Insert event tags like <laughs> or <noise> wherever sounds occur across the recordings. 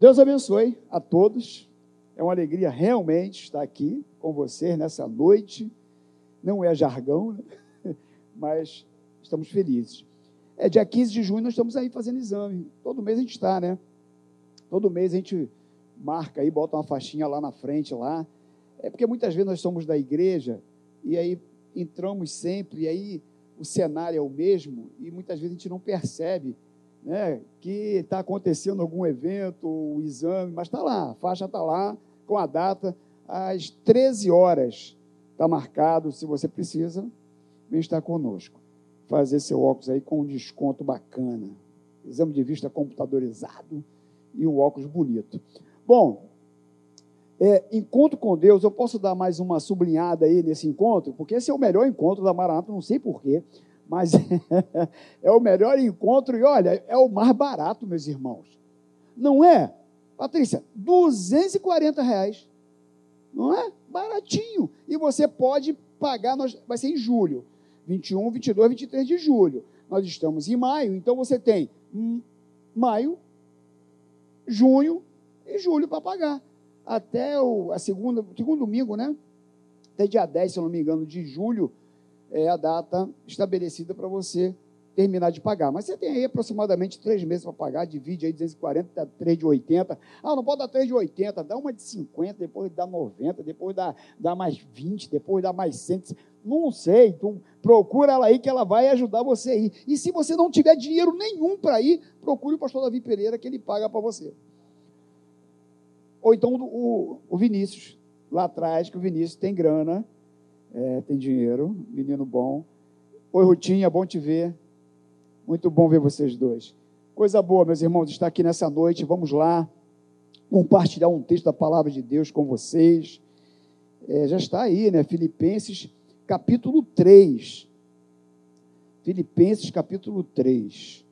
Deus abençoe a todos. É uma alegria realmente estar aqui com vocês nessa noite. Não é jargão, né? <laughs> mas estamos felizes. É dia 15 de junho, nós estamos aí fazendo exame. Todo mês a gente está, né? Todo mês a gente marca aí, bota uma faixinha lá na frente, lá. É porque muitas vezes nós somos da igreja e aí entramos sempre, e aí o cenário é o mesmo, e muitas vezes a gente não percebe né, que está acontecendo algum evento, o exame, mas está lá, a faixa está lá, com a data, às 13 horas está marcado, se você precisa, vem estar conosco. Fazer seu óculos aí com um desconto bacana. Exame de vista computadorizado e um óculos bonito. Bom, é, encontro com Deus, eu posso dar mais uma sublinhada aí nesse encontro, porque esse é o melhor encontro da Maranata, não sei porquê mas <laughs> é o melhor encontro e olha, é o mais barato, meus irmãos. Não é? Patrícia, 240 reais. Não é? Baratinho. E você pode pagar, nós, vai ser em julho. 21, 22, 23 de julho. Nós estamos em maio, então você tem maio, junho e julho para pagar. Até o a segunda, segundo domingo, né? Até dia 10, se eu não me engano, de julho, é a data estabelecida para você terminar de pagar. Mas você tem aí aproximadamente três meses para pagar, divide aí 240, dá 3 de 80. Ah, não pode dar 3 de 80, dá uma de 50, depois dá 90, depois dá, dá mais 20, depois dá mais 100. Não sei, então procura ela aí que ela vai ajudar você aí. E se você não tiver dinheiro nenhum para ir, procure o pastor Davi Pereira que ele paga para você. Ou então o, o Vinícius, lá atrás, que o Vinícius tem grana, é, tem dinheiro, menino bom. Oi, Rutinha, bom te ver. Muito bom ver vocês dois. Coisa boa, meus irmãos, estar aqui nessa noite. Vamos lá compartilhar um texto da palavra de Deus com vocês. É, já está aí, né? Filipenses, capítulo 3. Filipenses, capítulo 3.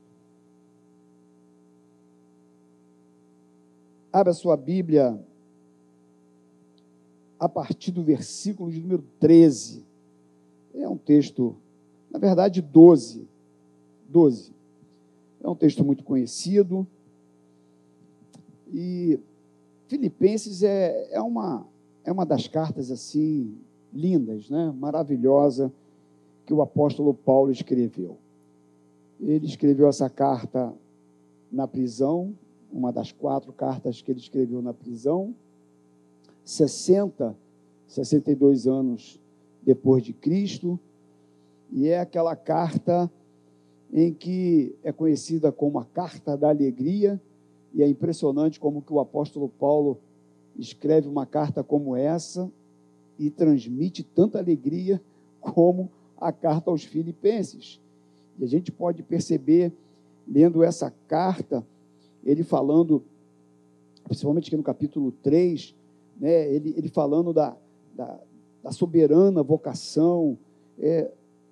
Abra sua Bíblia a partir do versículo de número 13. É um texto, na verdade, 12. 12. É um texto muito conhecido. E Filipenses é, é, uma, é uma das cartas assim lindas, né? maravilhosa, que o apóstolo Paulo escreveu. Ele escreveu essa carta na prisão, uma das quatro cartas que ele escreveu na prisão 60, 62 anos depois de Cristo, e é aquela carta em que é conhecida como a carta da alegria, e é impressionante como que o apóstolo Paulo escreve uma carta como essa e transmite tanta alegria como a carta aos filipenses. E a gente pode perceber, lendo essa carta, ele falando, principalmente aqui no capítulo 3, né, ele, ele falando da, da, da soberana vocação, é,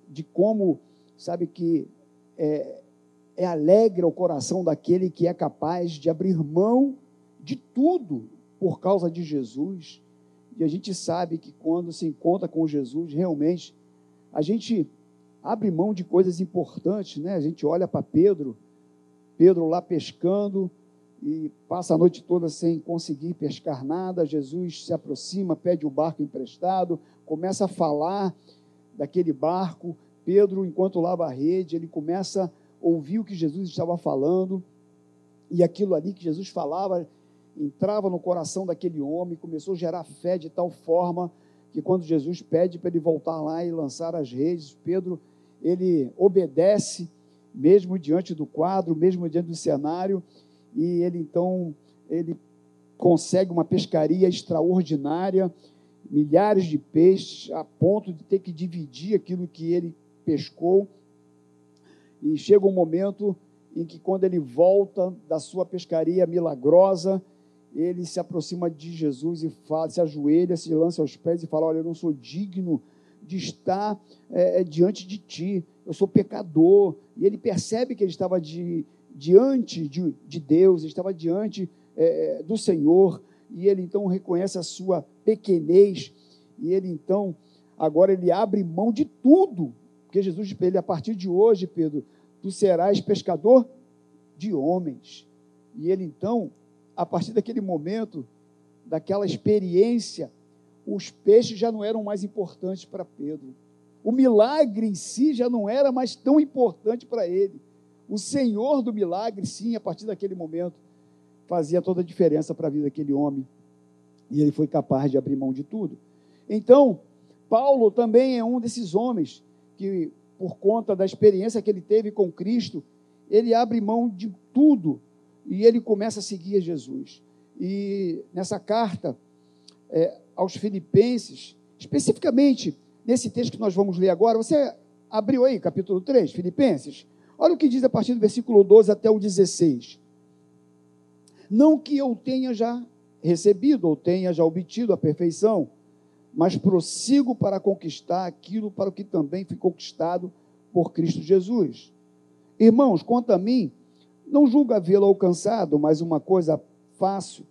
de como, sabe, que é, é alegre o coração daquele que é capaz de abrir mão de tudo por causa de Jesus. E a gente sabe que quando se encontra com Jesus, realmente, a gente abre mão de coisas importantes, né? A gente olha para Pedro, Pedro lá pescando, e passa a noite toda sem conseguir pescar nada. Jesus se aproxima, pede o barco emprestado, começa a falar daquele barco. Pedro, enquanto lava a rede, ele começa a ouvir o que Jesus estava falando, e aquilo ali que Jesus falava entrava no coração daquele homem, começou a gerar fé de tal forma que quando Jesus pede para ele voltar lá e lançar as redes, Pedro, ele obedece, mesmo diante do quadro, mesmo diante do cenário, e ele então ele consegue uma pescaria extraordinária, milhares de peixes, a ponto de ter que dividir aquilo que ele pescou. E chega um momento em que, quando ele volta da sua pescaria milagrosa, ele se aproxima de Jesus e fala, se ajoelha, se lança aos pés e fala: Olha, eu não sou digno de estar é, diante de ti, eu sou pecador. E ele percebe que ele estava de, diante de, de Deus, estava diante é, do Senhor, e ele então reconhece a sua pequenez, e ele então, agora ele abre mão de tudo, porque Jesus disse para ele, a partir de hoje, Pedro, tu serás pescador de homens. E ele então a partir daquele momento, daquela experiência, os peixes já não eram mais importantes para Pedro. O milagre em si já não era mais tão importante para ele. O Senhor do milagre, sim, a partir daquele momento, fazia toda a diferença para a vida daquele homem. E ele foi capaz de abrir mão de tudo. Então, Paulo também é um desses homens que, por conta da experiência que ele teve com Cristo, ele abre mão de tudo e ele começa a seguir Jesus. E nessa carta é, aos Filipenses, especificamente nesse texto que nós vamos ler agora, você abriu aí, capítulo 3, Filipenses? Olha o que diz a partir do versículo 12 até o 16. Não que eu tenha já recebido ou tenha já obtido a perfeição, mas prossigo para conquistar aquilo para o que também fui conquistado por Cristo Jesus. Irmãos, quanto a mim, não julgo havê-lo alcançado, mas uma coisa fácil,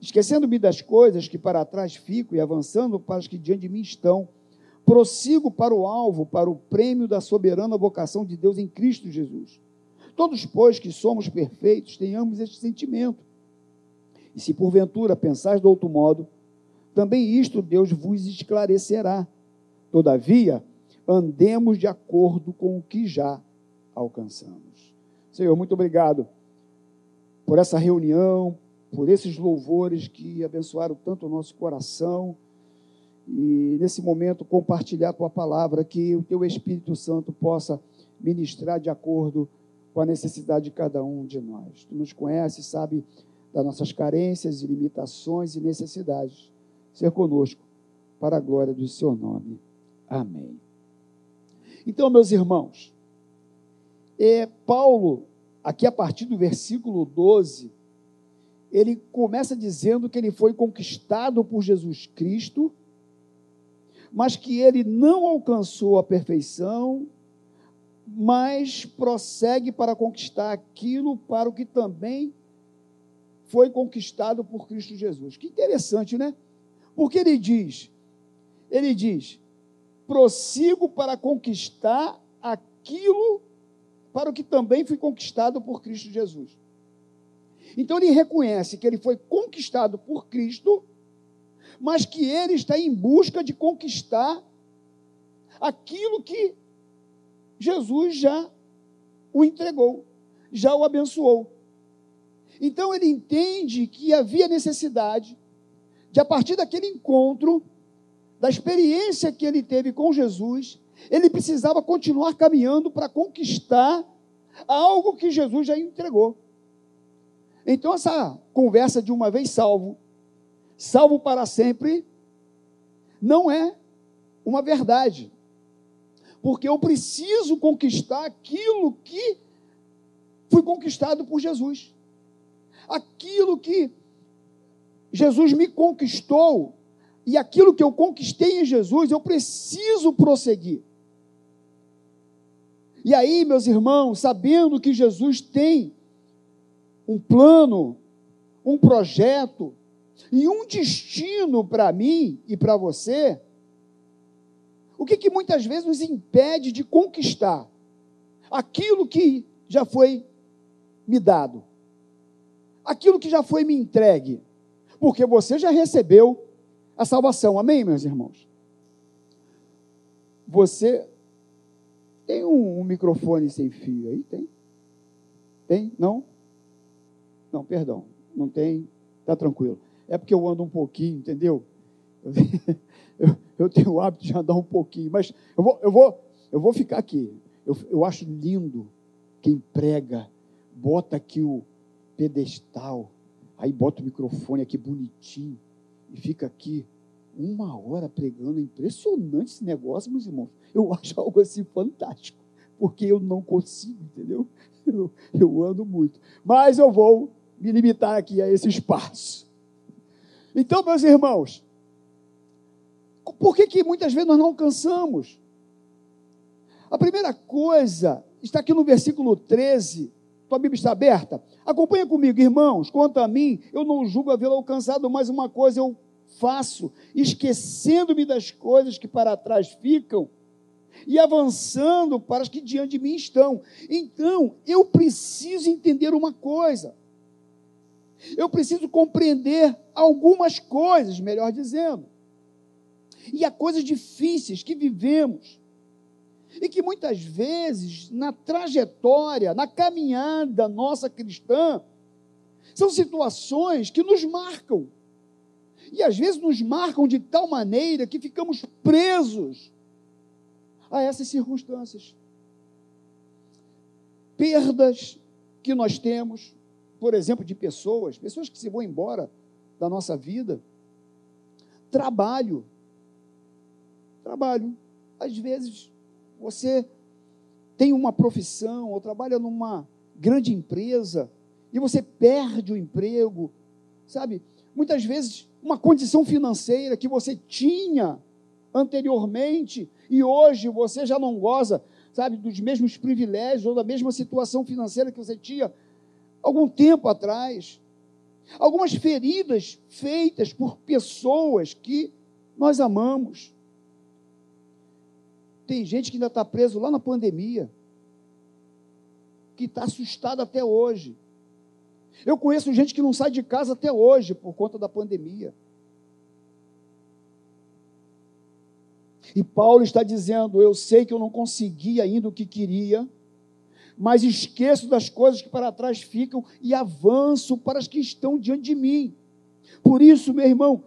esquecendo-me das coisas que para trás fico e avançando para as que diante de mim estão, prossigo para o alvo, para o prêmio da soberana vocação de Deus em Cristo Jesus. Todos, pois, que somos perfeitos, tenhamos este sentimento. E se porventura pensais de outro modo, também isto Deus vos esclarecerá. Todavia, andemos de acordo com o que já alcançamos. Senhor, muito obrigado por essa reunião, por esses louvores que abençoaram tanto o nosso coração e nesse momento compartilhar a tua palavra, que o teu Espírito Santo possa ministrar de acordo com a necessidade de cada um de nós. Tu nos conheces, sabe das nossas carências e limitações e necessidades. Ser conosco para a glória do seu nome. Amém. Então, meus irmãos, é, Paulo, aqui a partir do versículo 12, ele começa dizendo que ele foi conquistado por Jesus Cristo mas que ele não alcançou a perfeição, mas prossegue para conquistar aquilo para o que também foi conquistado por Cristo Jesus. Que interessante, né? Porque ele diz, ele diz, prossigo para conquistar aquilo para o que também foi conquistado por Cristo Jesus. Então ele reconhece que ele foi conquistado por Cristo mas que ele está em busca de conquistar aquilo que Jesus já o entregou, já o abençoou. Então ele entende que havia necessidade de, a partir daquele encontro, da experiência que ele teve com Jesus, ele precisava continuar caminhando para conquistar algo que Jesus já entregou. Então, essa conversa de uma vez salvo salvo para sempre, não é uma verdade. Porque eu preciso conquistar aquilo que foi conquistado por Jesus. Aquilo que Jesus me conquistou e aquilo que eu conquistei em Jesus, eu preciso prosseguir. E aí, meus irmãos, sabendo que Jesus tem um plano, um projeto, e um destino para mim e para você, o que, que muitas vezes nos impede de conquistar aquilo que já foi me dado, aquilo que já foi me entregue, porque você já recebeu a salvação, amém, meus irmãos? Você tem um, um microfone sem fio aí? Tem? Tem? Não? Não, perdão, não tem, está tranquilo é porque eu ando um pouquinho, entendeu? Eu, <laughs> eu, tenho o hábito de andar um pouquinho, mas eu vou, eu vou, eu vou ficar aqui. Eu, eu acho lindo quem prega, bota aqui o pedestal, aí bota o microfone aqui bonitinho e fica aqui uma hora pregando. É impressionante esse negócio, meus irmãos. Eu <laughs> acho algo assim fantástico, porque eu não consigo, entendeu? <laughs> Eu, eu ando muito. Mas eu vou me limitar aqui a esse espaço. Então, meus irmãos, por que, que muitas vezes nós não alcançamos? A primeira coisa está aqui no versículo 13. Tua Bíblia está aberta? Acompanha comigo, irmãos. Quanto a mim, eu não julgo havê-lo alcançado, mas uma coisa eu faço, esquecendo-me das coisas que para trás ficam e avançando para as que diante de mim estão. Então, eu preciso entender uma coisa. Eu preciso compreender algumas coisas, melhor dizendo. E há coisas difíceis que vivemos e que muitas vezes, na trajetória, na caminhada nossa cristã, são situações que nos marcam. E às vezes nos marcam de tal maneira que ficamos presos a essas circunstâncias. Perdas que nós temos, por exemplo, de pessoas, pessoas que se vão embora da nossa vida. Trabalho. Trabalho. Às vezes você tem uma profissão ou trabalha numa grande empresa e você perde o emprego, sabe? Muitas vezes uma condição financeira que você tinha anteriormente e hoje você já não goza, sabe, dos mesmos privilégios ou da mesma situação financeira que você tinha algum tempo atrás. Algumas feridas feitas por pessoas que nós amamos. Tem gente que ainda está preso lá na pandemia, que está assustado até hoje. Eu conheço gente que não sai de casa até hoje por conta da pandemia. E Paulo está dizendo: Eu sei que eu não consegui ainda o que queria, mas esqueço das coisas que para trás ficam e avanço para as que estão diante de mim. Por isso, meu irmão,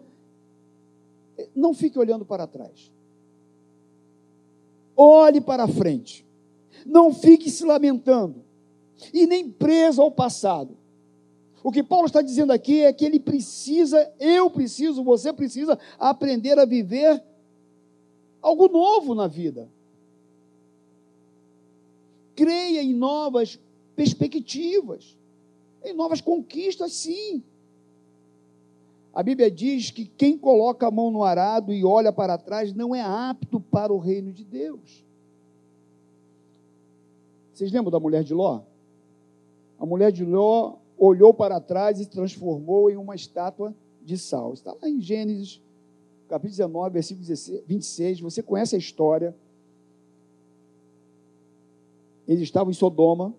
não fique olhando para trás. Olhe para frente. Não fique se lamentando e nem preso ao passado. O que Paulo está dizendo aqui é que ele precisa, eu preciso, você precisa aprender a viver algo novo na vida. Creia em novas perspectivas, em novas conquistas, sim. A Bíblia diz que quem coloca a mão no arado e olha para trás não é apto para o reino de Deus. Vocês lembram da mulher de Ló? A mulher de Ló olhou para trás e transformou em uma estátua de sal. Está lá em Gênesis, capítulo 19, versículo 26. Você conhece a história. Eles estavam em Sodoma.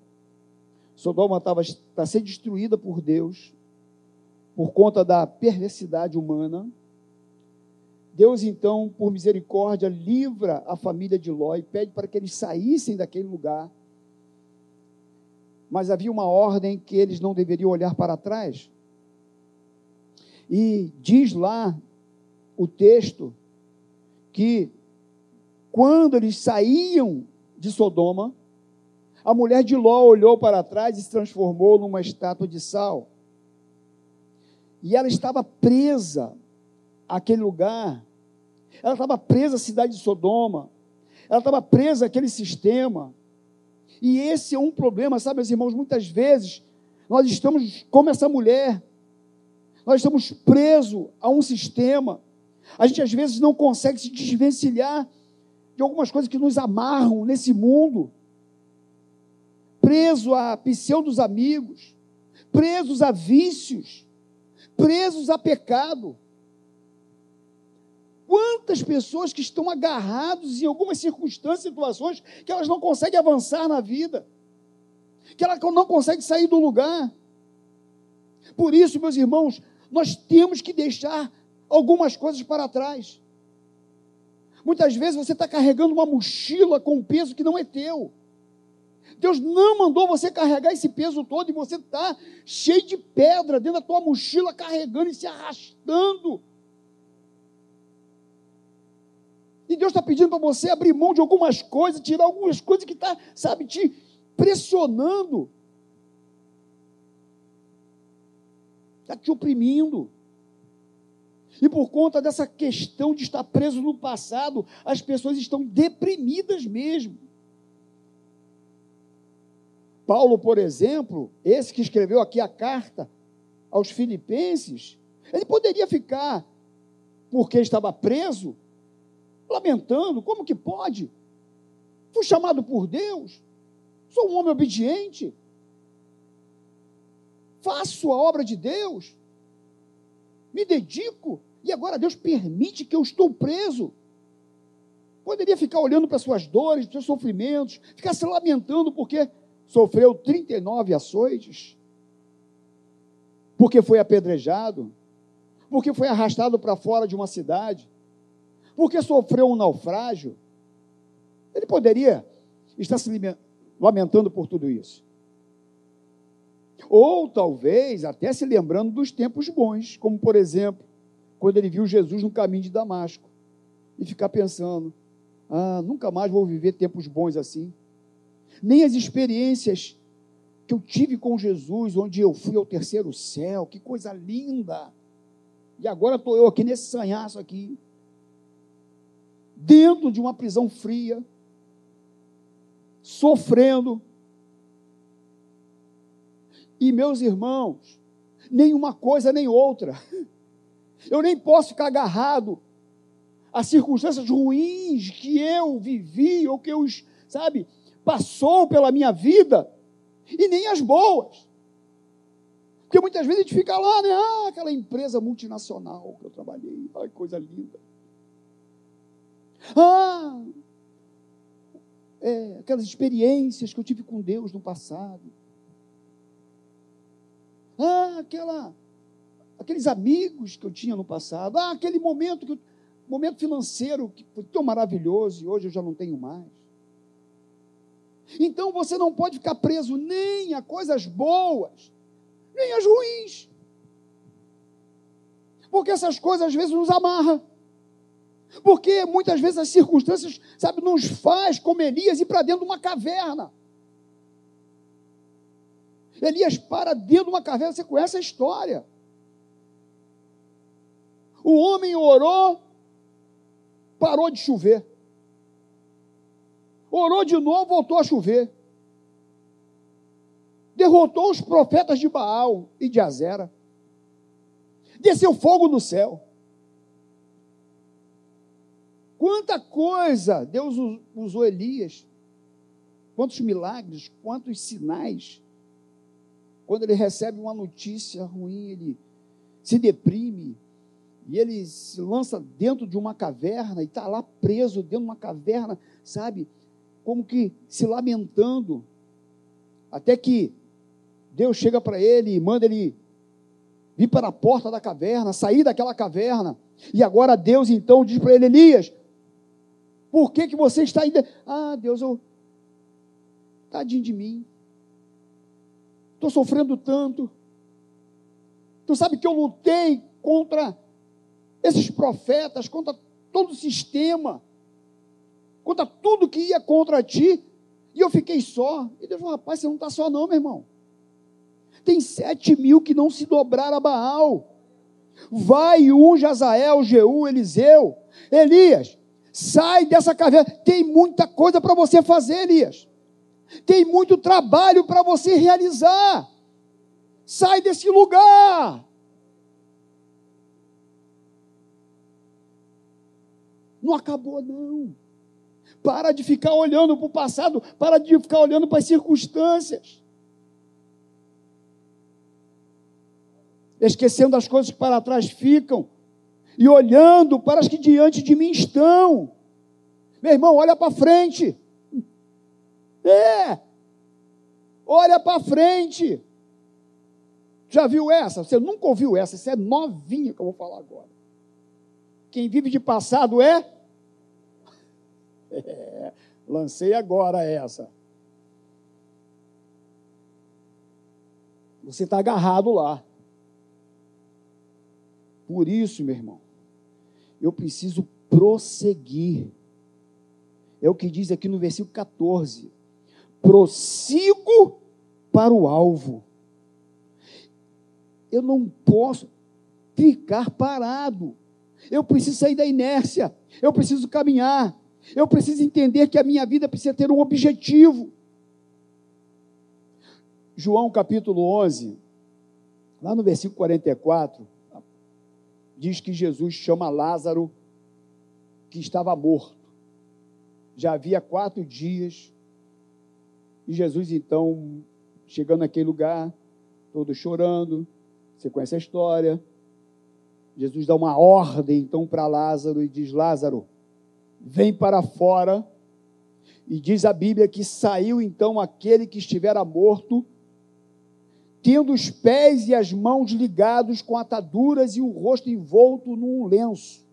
Sodoma estava para ser destruída por Deus, por conta da perversidade humana. Deus, então, por misericórdia, livra a família de Ló e pede para que eles saíssem daquele lugar mas havia uma ordem que eles não deveriam olhar para trás. E diz lá o texto que quando eles saíam de Sodoma, a mulher de Ló olhou para trás e se transformou numa estátua de sal. E ela estava presa àquele lugar. Ela estava presa à cidade de Sodoma. Ela estava presa àquele sistema. E esse é um problema, sabe, meus irmãos? Muitas vezes nós estamos como essa mulher, nós estamos presos a um sistema. A gente às vezes não consegue se desvencilhar de algumas coisas que nos amarram nesse mundo, preso a pseudos amigos, presos a vícios, presos a pecado. Quantas pessoas que estão agarrados em algumas circunstâncias, situações, que elas não conseguem avançar na vida, que elas não conseguem sair do lugar. Por isso, meus irmãos, nós temos que deixar algumas coisas para trás. Muitas vezes você está carregando uma mochila com um peso que não é teu. Deus não mandou você carregar esse peso todo e você está cheio de pedra dentro da tua mochila, carregando e se arrastando. E Deus está pedindo para você abrir mão de algumas coisas, tirar algumas coisas que está, sabe, te pressionando. Está te oprimindo. E por conta dessa questão de estar preso no passado, as pessoas estão deprimidas mesmo. Paulo, por exemplo, esse que escreveu aqui a carta aos Filipenses, ele poderia ficar, porque estava preso, lamentando: como que pode? Fui chamado por Deus, sou um homem obediente, faço a obra de Deus, me dedico, e agora Deus permite que eu estou preso. Poderia ficar olhando para suas dores, para seus sofrimentos, ficar se lamentando porque sofreu 39 açoites. porque foi apedrejado, porque foi arrastado para fora de uma cidade, porque sofreu um naufrágio. Ele poderia estar se lamentando por tudo isso. Ou talvez até se lembrando dos tempos bons, como por exemplo, quando ele viu Jesus no caminho de Damasco e ficar pensando: ah, nunca mais vou viver tempos bons assim. Nem as experiências que eu tive com Jesus, onde eu fui ao terceiro céu, que coisa linda. E agora estou eu aqui nesse sanhaço aqui, dentro de uma prisão fria, sofrendo. E meus irmãos, nem uma coisa nem outra. <laughs> Eu nem posso ficar agarrado a circunstâncias ruins que eu vivi ou que eu, sabe, passou pela minha vida, e nem as boas. Porque muitas vezes a gente fica lá, né? Ah, aquela empresa multinacional que eu trabalhei, ai, coisa linda. Ah, é, aquelas experiências que eu tive com Deus no passado. Ah, aquela, aqueles amigos que eu tinha no passado. Ah, aquele momento, que momento financeiro que foi tão maravilhoso e hoje eu já não tenho mais. Então você não pode ficar preso nem a coisas boas, nem as ruins. Porque essas coisas às vezes nos amarram. Porque muitas vezes as circunstâncias, sabe, nos faz, como Elias, ir para dentro de uma caverna. Elias para dentro de uma caverna, você conhece a história. O homem orou, parou de chover. Orou de novo, voltou a chover. Derrotou os profetas de Baal e de Azera. Desceu fogo no céu. Quanta coisa Deus usou Elias. Quantos milagres, quantos sinais. Quando ele recebe uma notícia ruim, ele se deprime e ele se lança dentro de uma caverna e está lá preso dentro de uma caverna, sabe? Como que se lamentando. Até que Deus chega para ele e manda ele vir para a porta da caverna, sair daquela caverna. E agora Deus então diz para ele: Elias, por que, que você está ainda. Ah, Deus, eu. Tadinho de mim. Estou sofrendo tanto. Tu sabe que eu lutei contra esses profetas, contra todo o sistema, contra tudo que ia contra ti, e eu fiquei só. E Deus falou: rapaz, você não está só, não, meu irmão. Tem sete mil que não se dobraram a Baal. Vai um Jazael, Jeú, Eliseu, Elias, sai dessa caverna. Tem muita coisa para você fazer, Elias. Tem muito trabalho para você realizar. Sai desse lugar. Não acabou, não. Para de ficar olhando para o passado, para de ficar olhando para as circunstâncias. Esquecendo as coisas que para trás ficam e olhando para as que diante de mim estão. Meu irmão, olha para frente. É. Olha para frente. Já viu essa? Você nunca ouviu essa? Isso é novinha que eu vou falar agora. Quem vive de passado é é, lancei agora essa. Você está agarrado lá. Por isso, meu irmão, eu preciso prosseguir. É o que diz aqui no versículo 14: prossigo para o alvo. Eu não posso ficar parado. Eu preciso sair da inércia. Eu preciso caminhar. Eu preciso entender que a minha vida precisa ter um objetivo. João capítulo 11, lá no versículo 44, diz que Jesus chama Lázaro, que estava morto. Já havia quatro dias, e Jesus então, chegando naquele lugar, todo chorando, você conhece a história. Jesus dá uma ordem então para Lázaro e diz: Lázaro, vem para fora. E diz a Bíblia que saiu então aquele que estivera morto, tendo os pés e as mãos ligados com ataduras e o rosto envolto num lenço.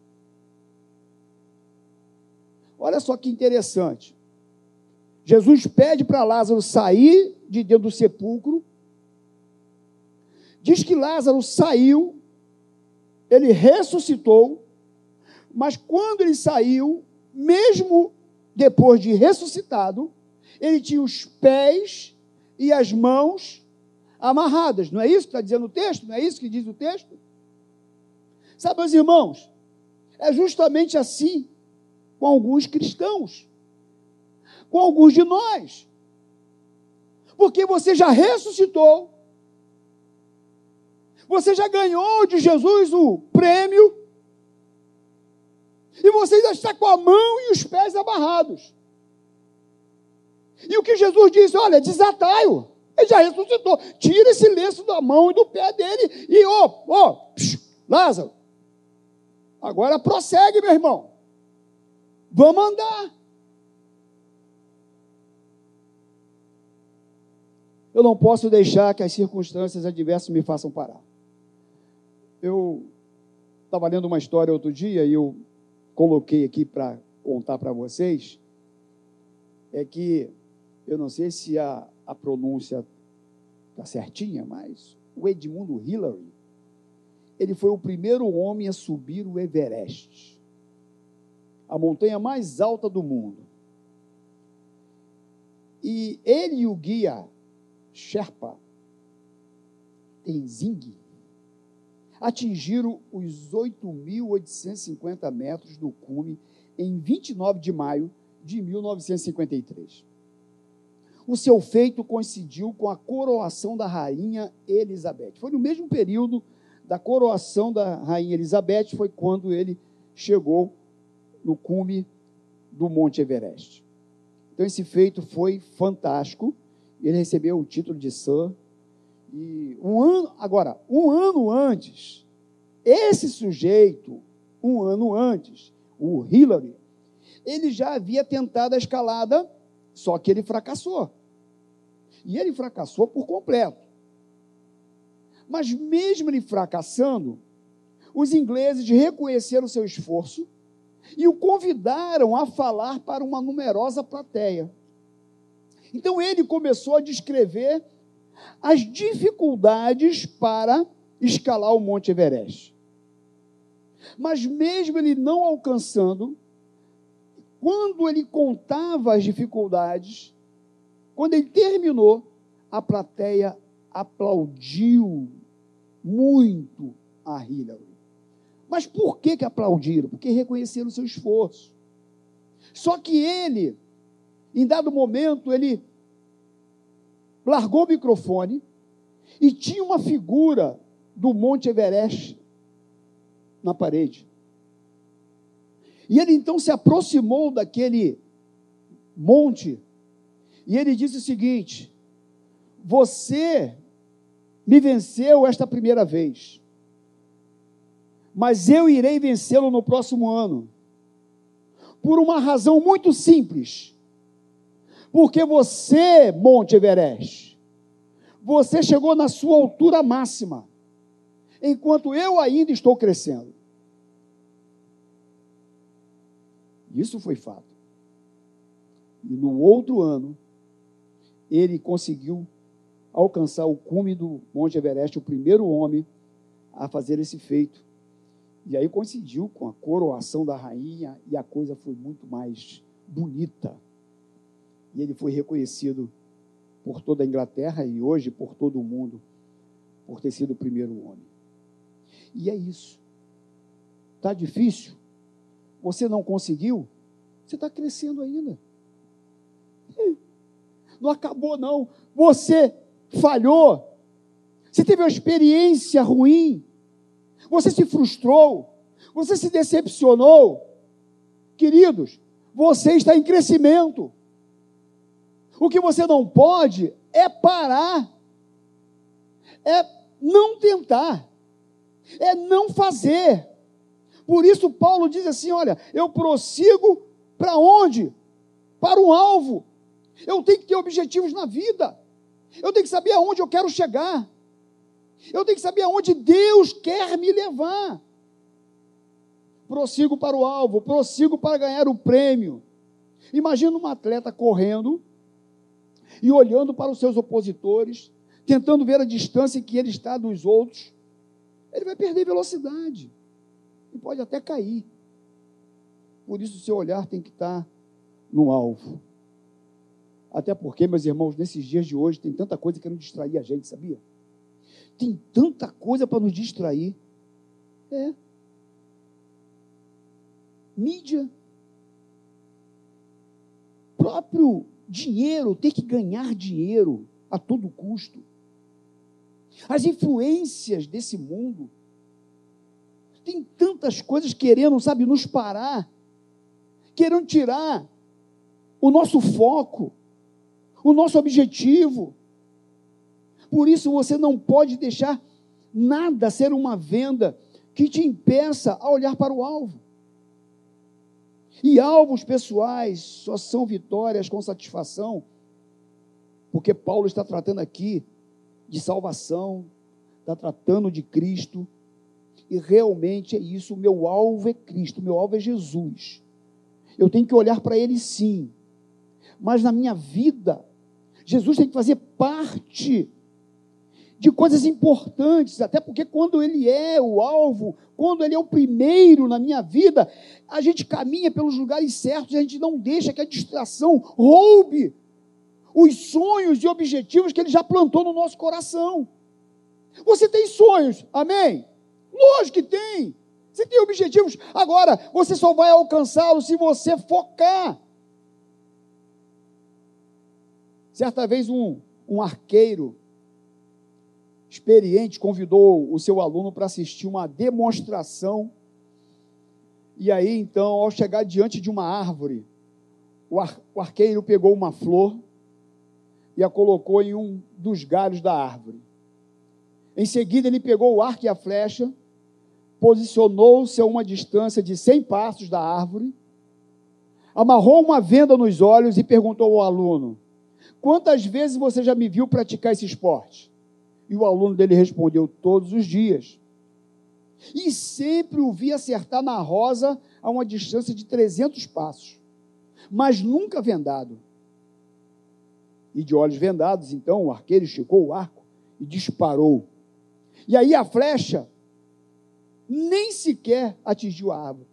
Olha só que interessante. Jesus pede para Lázaro sair de dentro do sepulcro. Diz que Lázaro saiu, ele ressuscitou, mas quando ele saiu, mesmo depois de ressuscitado, ele tinha os pés e as mãos amarradas. Não é isso que está dizendo o texto? Não é isso que diz o texto? Sabe, meus irmãos, é justamente assim com alguns cristãos, com alguns de nós. Porque você já ressuscitou, você já ganhou de Jesus o prêmio, e você ainda está com a mão e os pés amarrados. E o que Jesus disse? Olha, desatai-o. Ele já ressuscitou. Tira esse lenço da mão e do pé dele. E, ó, ó, Lázaro, agora prossegue, meu irmão. Vamos andar. Eu não posso deixar que as circunstâncias adversas me façam parar. Eu estava lendo uma história outro dia e eu coloquei aqui para contar para vocês. É que eu não sei se a, a pronúncia está certinha, mas o Edmundo Hillary, ele foi o primeiro homem a subir o Everest, a montanha mais alta do mundo. E ele e o guia Sherpa Tenzing atingiram os 8.850 metros do cume em 29 de maio de 1953. O seu feito coincidiu com a coroação da rainha Elizabeth. Foi no mesmo período da coroação da rainha Elizabeth, foi quando ele chegou no cume do Monte Everest. Então esse feito foi fantástico. Ele recebeu o título de Sir. E um ano, agora, um ano antes, esse sujeito, um ano antes, o Hillary, ele já havia tentado a escalada só que ele fracassou. E ele fracassou por completo. Mas mesmo ele fracassando, os ingleses reconheceram seu esforço e o convidaram a falar para uma numerosa plateia. Então ele começou a descrever as dificuldades para escalar o Monte Everest. Mas mesmo ele não alcançando, quando ele contava as dificuldades, quando ele terminou, a plateia aplaudiu muito a Hillary. Mas por que, que aplaudiram? Porque reconheceram o seu esforço. Só que ele, em dado momento, ele largou o microfone e tinha uma figura do Monte Everest na parede. E ele então se aproximou daquele monte e ele disse o seguinte: Você me venceu esta primeira vez, mas eu irei vencê-lo no próximo ano, por uma razão muito simples. Porque você, Monte Everest, você chegou na sua altura máxima, enquanto eu ainda estou crescendo. Isso foi fato. E no outro ano, ele conseguiu alcançar o cume do Monte Everest, o primeiro homem a fazer esse feito. E aí coincidiu com a coroação da rainha e a coisa foi muito mais bonita. E ele foi reconhecido por toda a Inglaterra e hoje por todo o mundo por ter sido o primeiro homem. E é isso. Está difícil? Você não conseguiu? Você está crescendo ainda. <laughs> Não acabou, não. Você falhou. Você teve uma experiência ruim. Você se frustrou. Você se decepcionou. Queridos, você está em crescimento. O que você não pode é parar, é não tentar, é não fazer. Por isso, Paulo diz assim: olha, eu prossigo para onde? Para um alvo. Eu tenho que ter objetivos na vida. Eu tenho que saber aonde eu quero chegar. Eu tenho que saber aonde Deus quer me levar. Prossigo para o alvo, prossigo para ganhar o prêmio. Imagina um atleta correndo e olhando para os seus opositores, tentando ver a distância em que ele está dos outros. Ele vai perder velocidade e pode até cair. Por isso, o seu olhar tem que estar no alvo. Até porque, meus irmãos, nesses dias de hoje tem tanta coisa que não distrair a gente, sabia? Tem tanta coisa para nos distrair. É. Mídia. Próprio dinheiro, ter que ganhar dinheiro a todo custo. As influências desse mundo. Tem tantas coisas querendo, sabe, nos parar, querendo tirar o nosso foco o nosso objetivo. Por isso você não pode deixar nada ser uma venda que te impeça a olhar para o alvo. E alvos pessoais só são vitórias com satisfação, porque Paulo está tratando aqui de salvação, está tratando de Cristo, e realmente é isso, o meu alvo é Cristo, o meu alvo é Jesus. Eu tenho que olhar para Ele sim, mas na minha vida Jesus tem que fazer parte de coisas importantes, até porque quando ele é o alvo, quando ele é o primeiro na minha vida, a gente caminha pelos lugares certos, a gente não deixa que a distração roube os sonhos e objetivos que ele já plantou no nosso coração. Você tem sonhos, amém? Lógico que tem. Você tem objetivos. Agora, você só vai alcançá-los se você focar. Certa vez um, um arqueiro experiente convidou o seu aluno para assistir uma demonstração. E aí, então, ao chegar diante de uma árvore, o, ar, o arqueiro pegou uma flor e a colocou em um dos galhos da árvore. Em seguida, ele pegou o arco e a flecha, posicionou-se a uma distância de 100 passos da árvore, amarrou uma venda nos olhos e perguntou ao aluno: Quantas vezes você já me viu praticar esse esporte? E o aluno dele respondeu: Todos os dias. E sempre o vi acertar na rosa a uma distância de 300 passos, mas nunca vendado. E de olhos vendados, então, o arqueiro esticou o arco e disparou. E aí a flecha nem sequer atingiu a árvore.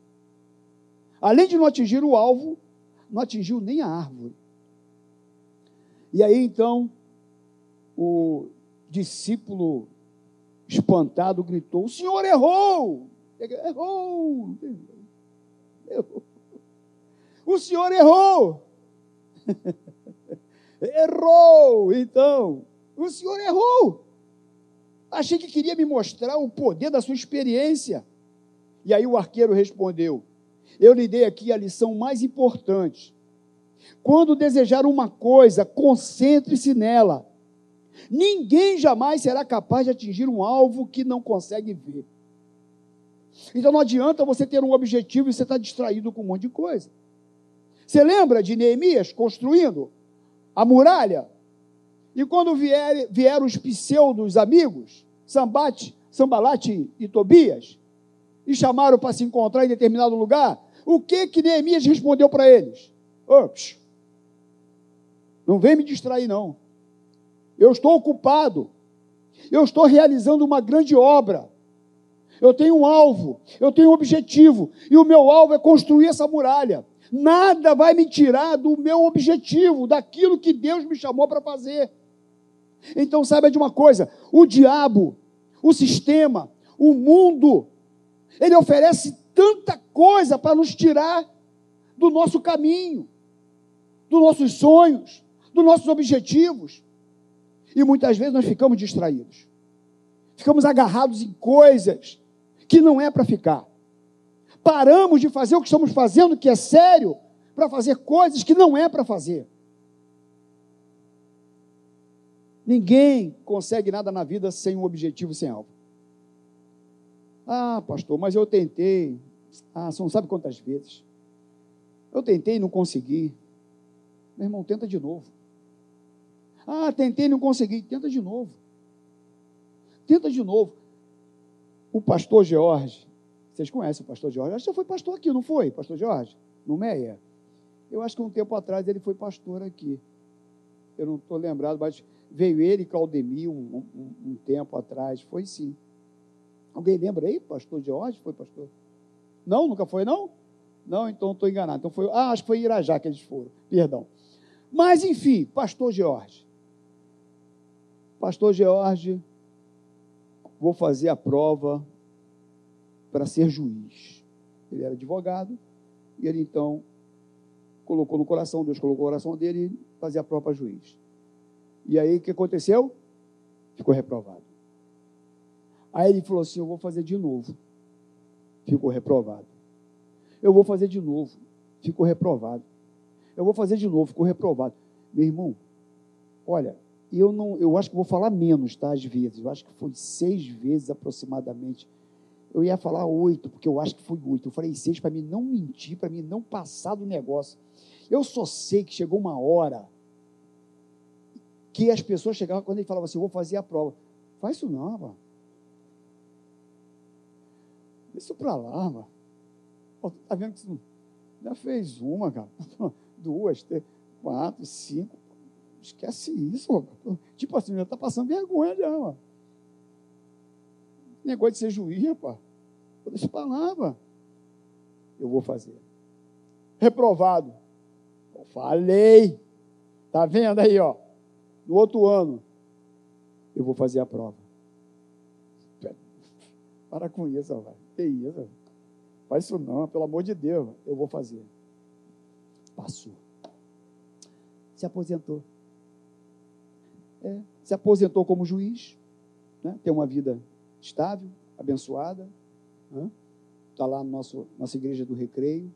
Além de não atingir o alvo, não atingiu nem a árvore. E aí então o discípulo espantado gritou: O senhor errou! Errou! errou. O senhor errou! <laughs> errou! Então, o senhor errou! Achei que queria me mostrar o poder da sua experiência. E aí o arqueiro respondeu: Eu lhe dei aqui a lição mais importante quando desejar uma coisa, concentre-se nela. Ninguém jamais será capaz de atingir um alvo que não consegue ver. Então não adianta você ter um objetivo e você estar tá distraído com um monte de coisa. Você lembra de Neemias construindo a muralha? E quando vier, vieram os pseudos amigos, Sambate, Sambalate e Tobias, e chamaram para se encontrar em determinado lugar, o que que Neemias respondeu para eles? Ops, não vem me distrair, não. Eu estou ocupado. Eu estou realizando uma grande obra. Eu tenho um alvo, eu tenho um objetivo, e o meu alvo é construir essa muralha. Nada vai me tirar do meu objetivo, daquilo que Deus me chamou para fazer. Então, saiba de uma coisa: o diabo, o sistema, o mundo, ele oferece tanta coisa para nos tirar do nosso caminho, dos nossos sonhos, dos nossos objetivos. E muitas vezes nós ficamos distraídos. Ficamos agarrados em coisas que não é para ficar. Paramos de fazer o que estamos fazendo, que é sério, para fazer coisas que não é para fazer. Ninguém consegue nada na vida sem um objetivo, sem alvo. Ah, pastor, mas eu tentei. Ah, você não sabe quantas vezes. Eu tentei e não consegui. Meu irmão, tenta de novo. Ah, tentei não consegui. Tenta de novo. tenta de novo. O pastor George, vocês conhecem o pastor George? Acho que já foi pastor aqui, não foi, pastor George? No Meia? Eu acho que um tempo atrás ele foi pastor aqui. Eu não estou lembrado, mas veio ele e Claudemir um, um, um, tempo atrás. Foi sim. Alguém lembra aí? Pastor George foi pastor? Não, nunca foi, não? Não, então estou enganado. Então foi, ah, acho que foi Irajá que eles foram. Perdão. Mas, enfim, pastor George. Pastor George, vou fazer a prova para ser juiz. Ele era advogado, e ele então colocou no coração, Deus colocou no coração dele e fazia a prova para juiz. E aí o que aconteceu? Ficou reprovado. Aí ele falou assim: Eu vou fazer de novo. Ficou reprovado. Eu vou fazer de novo. Ficou reprovado. Eu vou fazer de novo. Ficou reprovado. Meu irmão, olha, eu não, eu acho que vou falar menos, tá? Às vezes. Eu acho que foi seis vezes aproximadamente. Eu ia falar oito, porque eu acho que foi oito. Eu falei seis para mim não mentir, para mim não passar do negócio. Eu só sei que chegou uma hora que as pessoas chegavam quando ele falava assim: eu vou fazer a prova. Faz isso não, rapaz. Isso para lá, mano. Tá vendo que você já fez uma, cara? <laughs> Duas, três, quatro, cinco. Esquece isso. Tipo assim, já está passando vergonha já, mano. Negócio de ser juiz, rapaz. Deixa para lá, rapaz. Eu vou fazer. Reprovado. Eu falei. Tá vendo aí, ó? No outro ano, eu vou fazer a prova. Para com isso, rapaz. Que isso? Faz isso não, pelo amor de Deus, eu vou fazer. Passou. Se aposentou. É, se aposentou como juiz, né? tem uma vida estável, abençoada. Está lá na nossa igreja do recreio.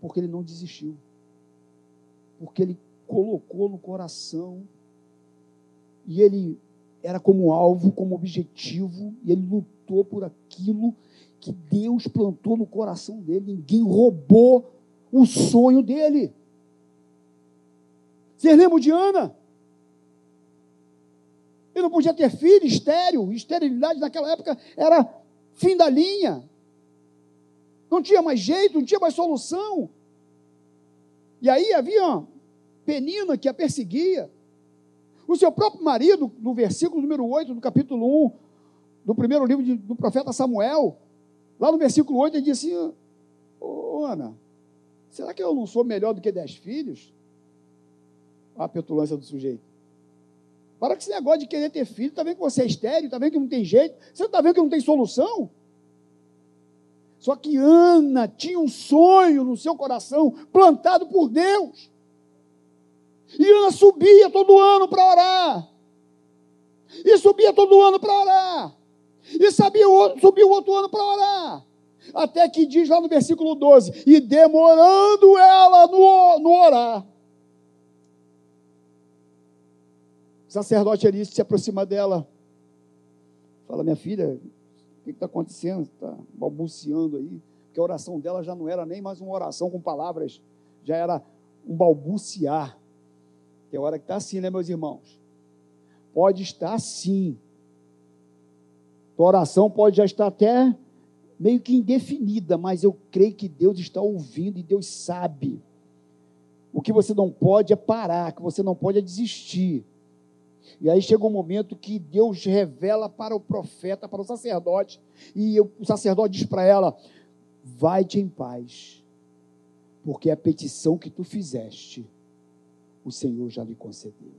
Porque ele não desistiu. Porque ele colocou no coração. E ele era como alvo, como objetivo, e ele lutou por aquilo que Deus plantou no coração dele. Ninguém roubou o sonho dele. Vocês lembram de Ana? Ele não podia ter filho, estéreo. Esterilidade naquela época era fim da linha. Não tinha mais jeito, não tinha mais solução. E aí havia Penina que a perseguia. O seu próprio marido, no versículo número 8 do capítulo 1 do primeiro livro de, do profeta Samuel, lá no versículo 8, ele diz assim: Ô Ana, será que eu não sou melhor do que dez filhos? A petulância do sujeito. Para com esse negócio de querer ter filho, está vendo que você é estéreo, está vendo que não tem jeito, você está vendo que não tem solução? Só que Ana tinha um sonho no seu coração, plantado por Deus. E Ana subia todo ano para orar. E subia todo ano para orar. E sabia outro, subia o outro ano para orar. Até que diz lá no versículo 12: E demorando ela no, no orar. O sacerdote Eli se aproxima dela. Fala, minha filha, o que está acontecendo? Está balbuciando aí. Porque a oração dela já não era nem mais uma oração com palavras, já era um balbuciar. Tem hora que está assim, né, meus irmãos? Pode estar assim. Tua oração pode já estar até meio que indefinida, mas eu creio que Deus está ouvindo e Deus sabe. O que você não pode é parar, o que você não pode é desistir. E aí chega um momento que Deus revela para o profeta, para o sacerdote, e o sacerdote diz para ela: Vai-te em paz, porque a petição que tu fizeste, o Senhor já lhe concedeu.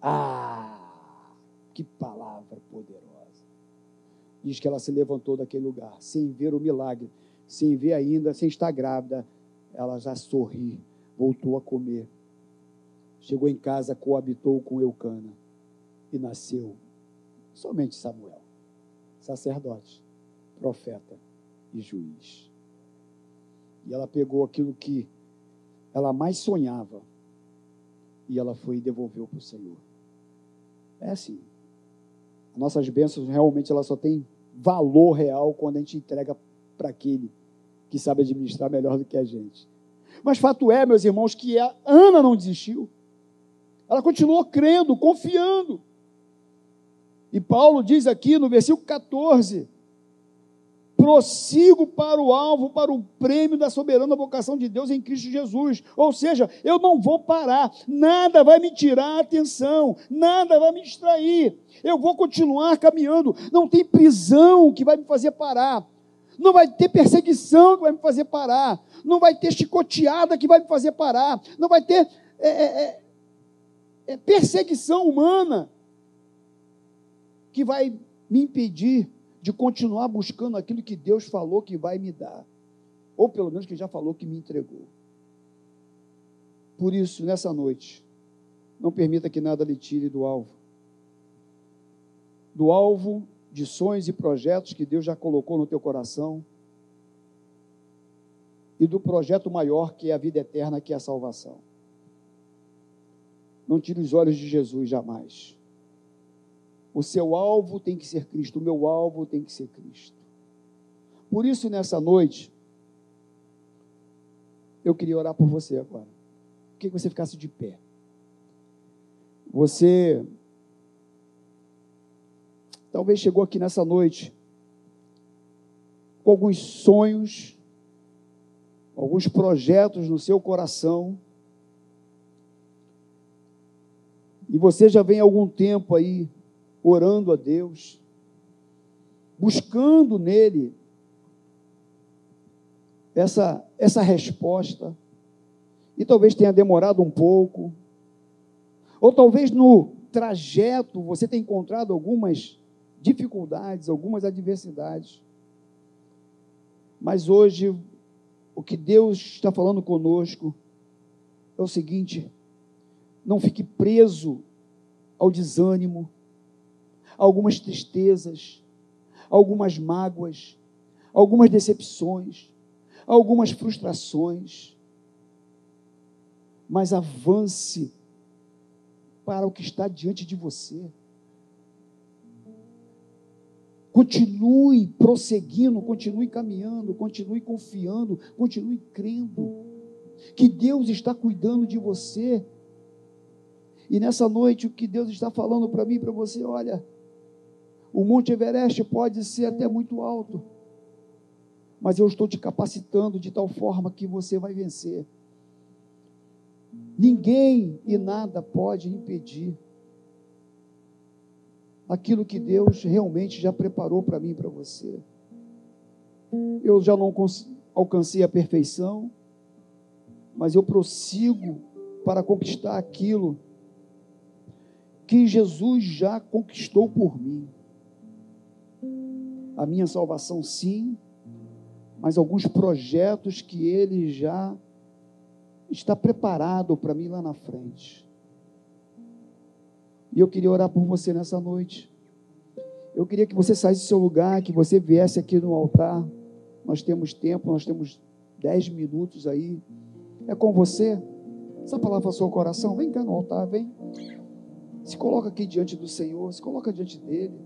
Ah, que palavra poderosa. Diz que ela se levantou daquele lugar, sem ver o milagre, sem ver ainda, sem estar grávida, ela já sorri, voltou a comer. Chegou em casa, coabitou com Eucana e nasceu somente Samuel, sacerdote, profeta e juiz. E ela pegou aquilo que ela mais sonhava e ela foi e devolveu para o Senhor. É assim. Nossas bênçãos realmente ela só tem valor real quando a gente entrega para aquele que sabe administrar melhor do que a gente. Mas fato é, meus irmãos, que a Ana não desistiu. Ela continuou crendo, confiando. E Paulo diz aqui no versículo 14: prossigo para o alvo, para o prêmio da soberana vocação de Deus em Cristo Jesus. Ou seja, eu não vou parar, nada vai me tirar a atenção, nada vai me distrair. Eu vou continuar caminhando, não tem prisão que vai me fazer parar. Não vai ter perseguição que vai me fazer parar. Não vai ter chicoteada que vai me fazer parar. Não vai ter é, é, é, é perseguição humana que vai me impedir de continuar buscando aquilo que Deus falou que vai me dar, ou pelo menos que já falou que me entregou. Por isso, nessa noite, não permita que nada lhe tire do alvo. Do alvo de sonhos e projetos que Deus já colocou no teu coração e do projeto maior que é a vida eterna, que é a salvação. Não tire os olhos de Jesus jamais. O seu alvo tem que ser Cristo, o meu alvo tem que ser Cristo. Por isso, nessa noite, eu queria orar por você agora. Queria que você ficasse de pé. Você talvez chegou aqui nessa noite com alguns sonhos, alguns projetos no seu coração. E você já vem há algum tempo aí orando a Deus, buscando nele essa, essa resposta. E talvez tenha demorado um pouco, ou talvez no trajeto você tenha encontrado algumas dificuldades, algumas adversidades. Mas hoje, o que Deus está falando conosco é o seguinte: não fique preso ao desânimo, algumas tristezas, algumas mágoas, algumas decepções, algumas frustrações. Mas avance para o que está diante de você. Continue prosseguindo, continue caminhando, continue confiando, continue crendo que Deus está cuidando de você. E nessa noite o que Deus está falando para mim e para você, olha, o Monte Everest pode ser até muito alto, mas eu estou te capacitando de tal forma que você vai vencer. Ninguém e nada pode impedir aquilo que Deus realmente já preparou para mim e para você. Eu já não alcancei a perfeição, mas eu prossigo para conquistar aquilo que Jesus já conquistou por mim a minha salvação, sim, mas alguns projetos que Ele já está preparado para mim lá na frente. E eu queria orar por você nessa noite. Eu queria que você saísse do seu lugar, que você viesse aqui no altar. Nós temos tempo, nós temos dez minutos aí. É com você. Essa palavra para o seu coração. Vem cá no altar, vem. Se coloca aqui diante do Senhor, se coloca diante dele.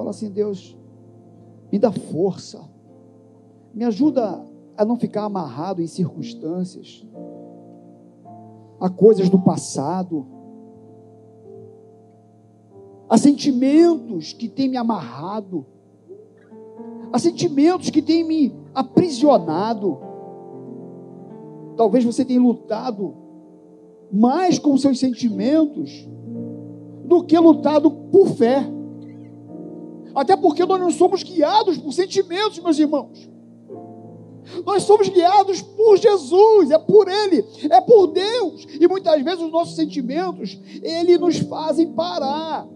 Fala assim, Deus, me dá força. Me ajuda a não ficar amarrado em circunstâncias, a coisas do passado, a sentimentos que têm me amarrado, a sentimentos que têm me aprisionado. Talvez você tenha lutado mais com seus sentimentos do que lutado por fé. Até porque nós não somos guiados por sentimentos, meus irmãos. Nós somos guiados por Jesus, é por Ele, é por Deus. E muitas vezes os nossos sentimentos, Ele nos fazem parar.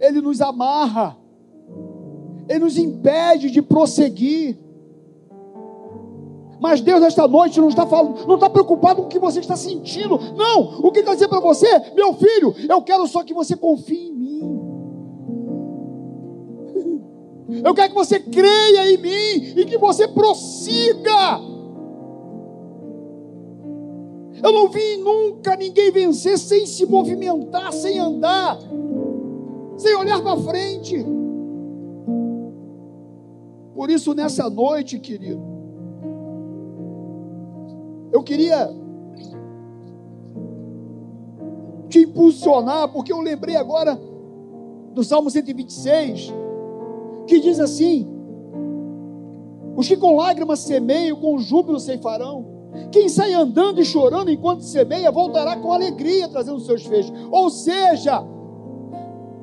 Ele nos amarra. Ele nos impede de prosseguir. Mas Deus, esta noite, não está falando, não está preocupado com o que você está sentindo. Não, o que ele está dizendo para você, meu filho, eu quero só que você confie em mim. Eu quero que você creia em mim e que você prossiga. Eu não vi nunca ninguém vencer sem se movimentar, sem andar, sem olhar para frente. Por isso, nessa noite, querido, eu queria te impulsionar, porque eu lembrei agora do Salmo 126, que diz assim: Os que com lágrimas semeiam, com júbilo ceifarão. Quem sai andando e chorando enquanto semeia, voltará com alegria trazendo seus feixes. Ou seja,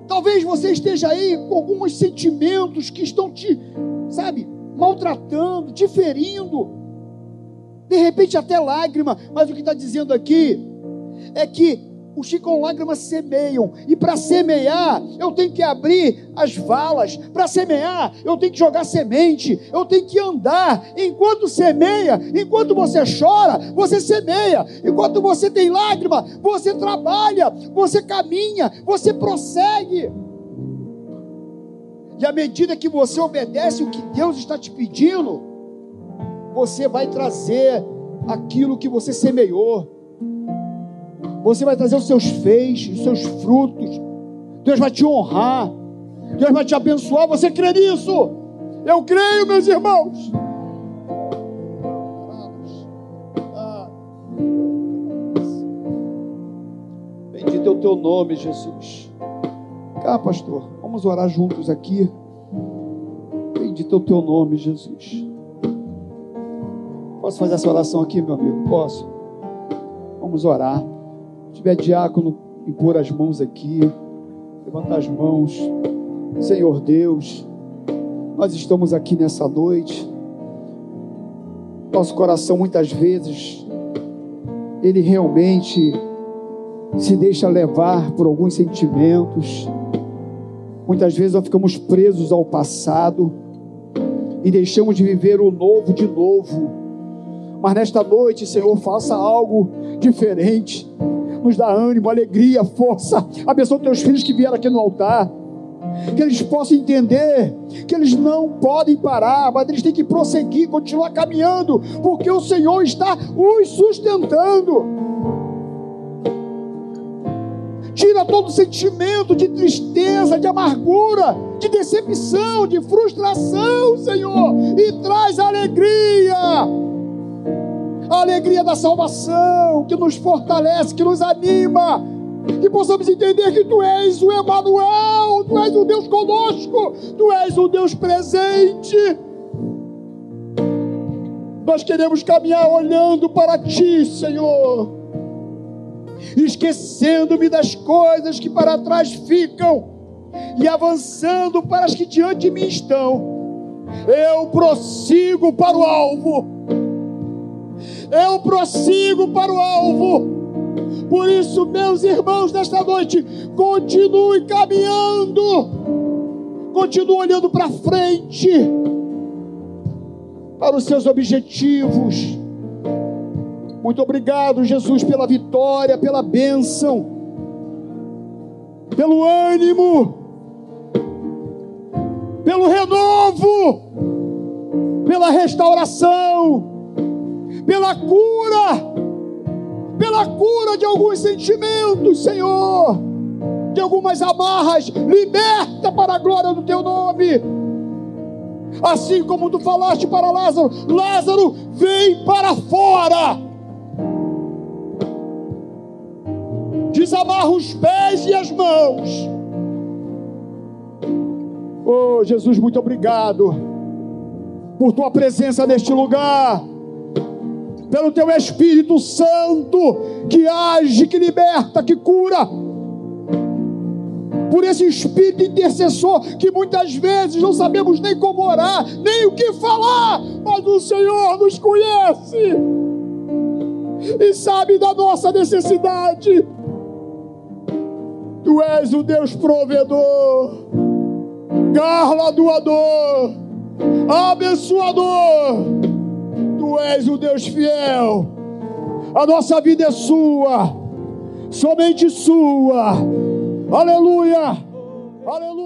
talvez você esteja aí com alguns sentimentos que estão te, sabe, maltratando, te ferindo. De repente até lágrima, mas o que está dizendo aqui é que os que com lágrimas semeiam, e para semear, eu tenho que abrir as valas, para semear, eu tenho que jogar semente, eu tenho que andar. Enquanto semeia, enquanto você chora, você semeia, enquanto você tem lágrima, você trabalha, você caminha, você prossegue. E à medida que você obedece o que Deus está te pedindo, você vai trazer aquilo que você semeou. Você vai trazer os seus feixes, os seus frutos. Deus vai te honrar. Deus vai te abençoar. Você crê nisso? Eu creio, meus irmãos. Bendito é o teu nome, Jesus. Cá, pastor, vamos orar juntos aqui. Bendito é o teu nome, Jesus. Posso fazer essa oração aqui, meu amigo? Posso? Vamos orar tiver diácono, impor as mãos aqui, levantar as mãos. Senhor Deus, nós estamos aqui nessa noite. Nosso coração muitas vezes ele realmente se deixa levar por alguns sentimentos. Muitas vezes nós ficamos presos ao passado e deixamos de viver o novo de novo. Mas nesta noite, Senhor, faça algo diferente nos dá ânimo, alegria, força. Abençoa teus filhos que vieram aqui no altar. Que eles possam entender que eles não podem parar, mas eles têm que prosseguir, continuar caminhando, porque o Senhor está os sustentando. Tira todo sentimento de tristeza, de amargura, de decepção, de frustração, Senhor, e traz alegria a alegria da salvação, que nos fortalece, que nos anima, que possamos entender que Tu és o Emanuel, Tu és o Deus conosco, Tu és o Deus presente. Nós queremos caminhar olhando para Ti, Senhor, esquecendo-me das coisas que para trás ficam e avançando para as que diante de mim estão. Eu prossigo para o alvo eu prossigo para o alvo. Por isso, meus irmãos, nesta noite, continue caminhando, continue olhando para frente, para os seus objetivos. Muito obrigado, Jesus, pela vitória, pela bênção, pelo ânimo, pelo renovo, pela restauração pela cura, pela cura de alguns sentimentos, Senhor, de algumas amarras, liberta para a glória do teu nome. Assim como tu falaste para Lázaro, Lázaro, vem para fora. Desamarra os pés e as mãos. Oh, Jesus, muito obrigado por tua presença neste lugar pelo teu Espírito Santo que age, que liberta, que cura. Por esse espírito intercessor que muitas vezes não sabemos nem como orar, nem o que falar, mas o Senhor nos conhece e sabe da nossa necessidade. Tu és o Deus provedor, galardoador, abençoador Tu és o Deus fiel. A nossa vida é sua, somente sua. Aleluia. Aleluia.